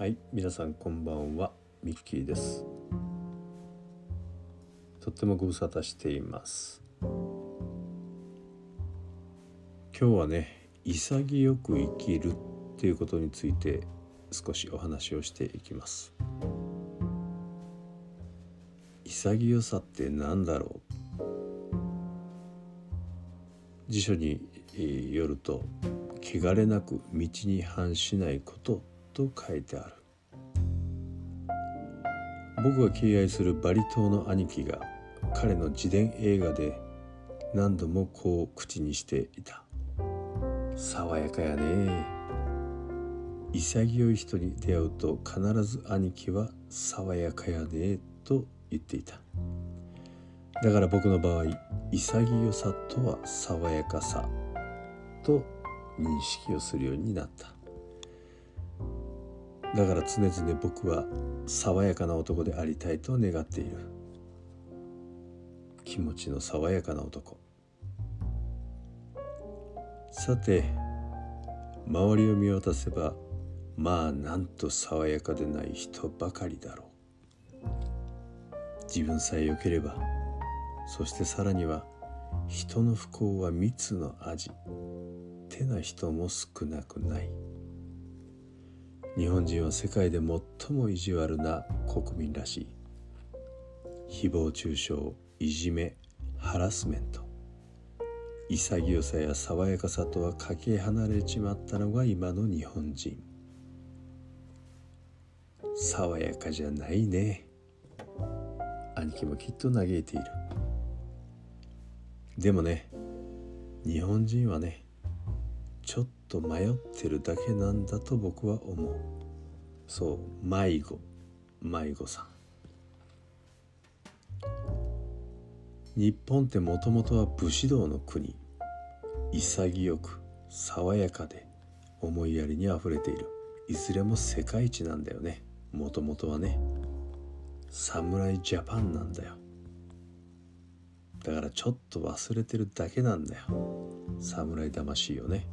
はい皆さんこんばんはミッキーです。とってもご無沙汰しています。今日はね潔く生きるっていうことについて少しお話をしていきます。潔さって何だろう？辞書によると汚れなく道に反しないことと書いてある。僕が敬愛するバリ島の兄貴が彼の自伝映画で何度もこう口にしていた。爽やかやね。潔い人に出会うと必ず兄貴は爽やかやねと言っていた。だから僕の場合潔さとは爽やかさと認識をするようになった。だから常々僕は爽やかな男でありたいと願っている。気持ちの爽やかな男。さて周りを見渡せばまあなんと爽やかでない人ばかりだろう。自分さえ良ければそしてさらには人の不幸は蜜の味。てな人も少なくない。日本人は世界で最も意地悪な国民らしい。誹謗中傷いじめハラスメント。潔さや爽やかさとはかけ離れちまったのが今の日本人。爽やかじゃないね。兄貴もきっと嘆いている。でもね日本人はねと迷ってるだけなんだと僕は思う。そう迷子。迷子さん。日本ってもともとは武士道の国。潔く爽やかで思いやりにあふれている。いずれも世界一なんだよね。もともとはね侍ジャパンなんだよ。だからちょっと忘れてるだけなんだよ。侍魂よね。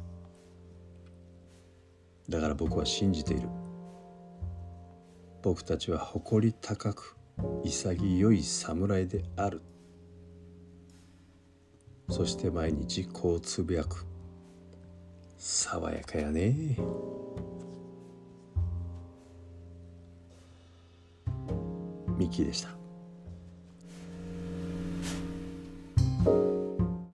だから僕は信じている。僕たちは誇り高く潔い侍である。そして毎日こうつぶやく。爽やかやね。ミッキーでした。